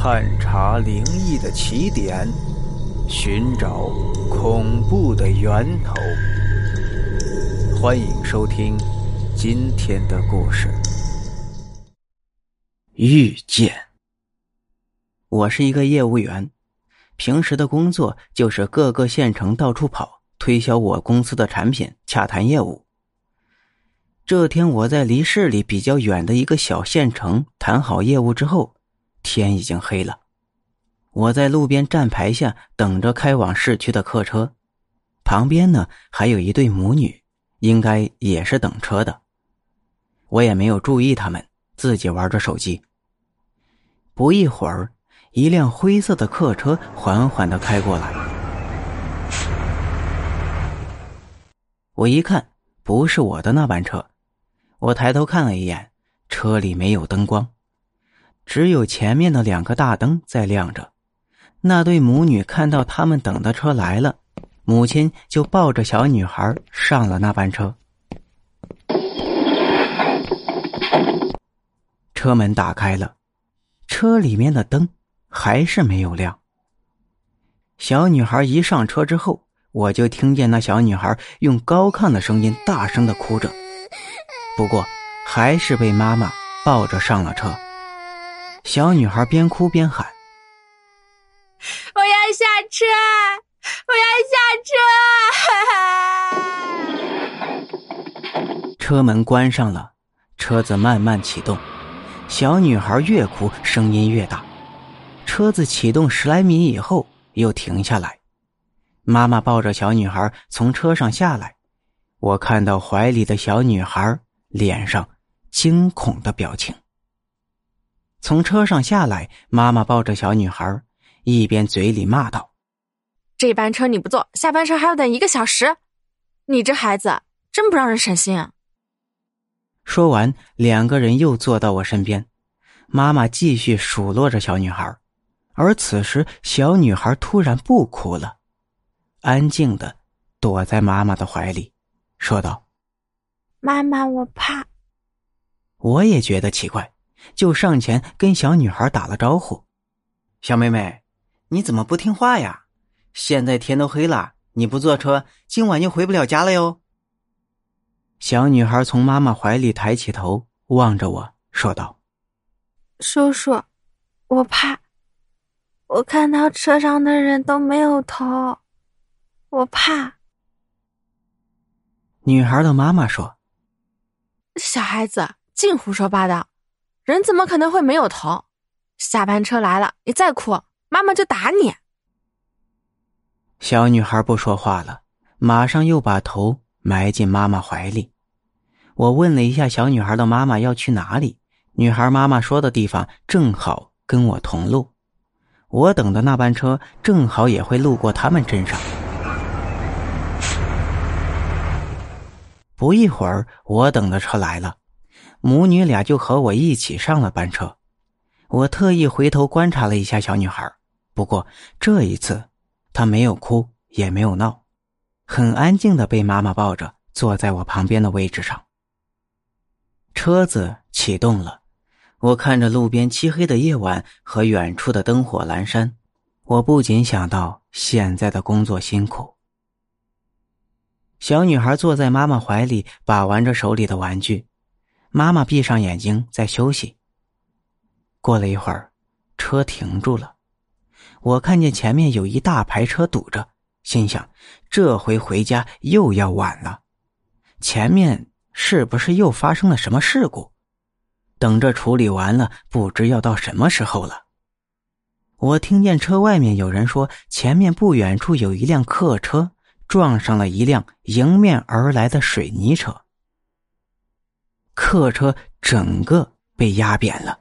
探查灵异的起点，寻找恐怖的源头。欢迎收听今天的故事。遇见。我是一个业务员，平时的工作就是各个县城到处跑，推销我公司的产品，洽谈业务。这天，我在离市里比较远的一个小县城谈好业务之后。天已经黑了，我在路边站牌下等着开往市区的客车，旁边呢还有一对母女，应该也是等车的。我也没有注意他们，自己玩着手机。不一会儿，一辆灰色的客车缓缓的开过来，我一看，不是我的那班车，我抬头看了一眼，车里没有灯光。只有前面的两个大灯在亮着，那对母女看到他们等的车来了，母亲就抱着小女孩上了那班车。车门打开了，车里面的灯还是没有亮。小女孩一上车之后，我就听见那小女孩用高亢的声音大声的哭着，不过还是被妈妈抱着上了车。小女孩边哭边喊：“我要下车，我要下车！”车门关上了，车子慢慢启动。小女孩越哭，声音越大。车子启动十来米以后又停下来。妈妈抱着小女孩从车上下来，我看到怀里的小女孩脸上惊恐的表情。从车上下来，妈妈抱着小女孩，一边嘴里骂道：“这班车你不坐，下班车还要等一个小时，你这孩子真不让人省心。”啊！”说完，两个人又坐到我身边，妈妈继续数落着小女孩，而此时小女孩突然不哭了，安静的躲在妈妈的怀里，说道：“妈妈，我怕。”我也觉得奇怪。就上前跟小女孩打了招呼：“小妹妹，你怎么不听话呀？现在天都黑了，你不坐车，今晚就回不了家了哟。”小女孩从妈妈怀里抬起头，望着我说道：“叔叔，我怕，我看到车上的人都没有头，我怕。”女孩的妈妈说：“小孩子净胡说八道。”人怎么可能会没有头？下班车来了，你再哭，妈妈就打你。小女孩不说话了，马上又把头埋进妈妈怀里。我问了一下小女孩的妈妈要去哪里，女孩妈妈说的地方正好跟我同路，我等的那班车正好也会路过他们镇上。不一会儿，我等的车来了。母女俩就和我一起上了班车，我特意回头观察了一下小女孩，不过这一次她没有哭也没有闹，很安静的被妈妈抱着坐在我旁边的位置上。车子启动了，我看着路边漆黑的夜晚和远处的灯火阑珊，我不禁想到现在的工作辛苦。小女孩坐在妈妈怀里，把玩着手里的玩具。妈妈闭上眼睛在休息。过了一会儿，车停住了，我看见前面有一大排车堵着，心想这回回家又要晚了。前面是不是又发生了什么事故？等着处理完了，不知要到什么时候了。我听见车外面有人说，前面不远处有一辆客车撞上了一辆迎面而来的水泥车。客车整个被压扁了，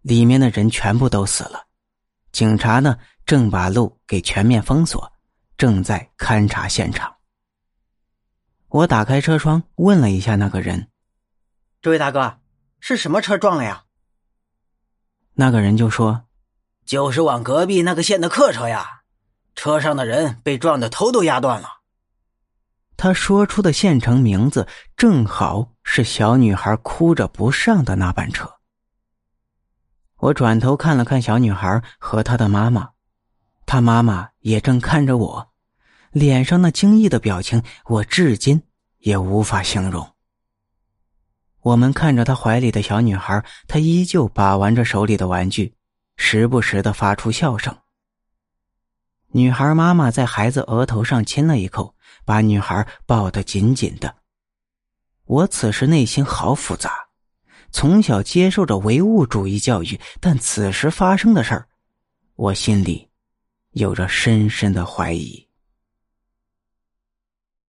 里面的人全部都死了。警察呢，正把路给全面封锁，正在勘察现场。我打开车窗问了一下那个人：“这位大哥，是什么车撞了呀？”那个人就说：“就是往隔壁那个县的客车呀，车上的人被撞的头都压断了。”他说出的县城名字正好是小女孩哭着不上的那班车。我转头看了看小女孩和她的妈妈，她妈妈也正看着我，脸上那惊异的表情，我至今也无法形容。我们看着她怀里的小女孩，她依旧把玩着手里的玩具，时不时的发出笑声。女孩妈妈在孩子额头上亲了一口，把女孩抱得紧紧的。我此时内心好复杂。从小接受着唯物主义教育，但此时发生的事儿，我心里有着深深的怀疑。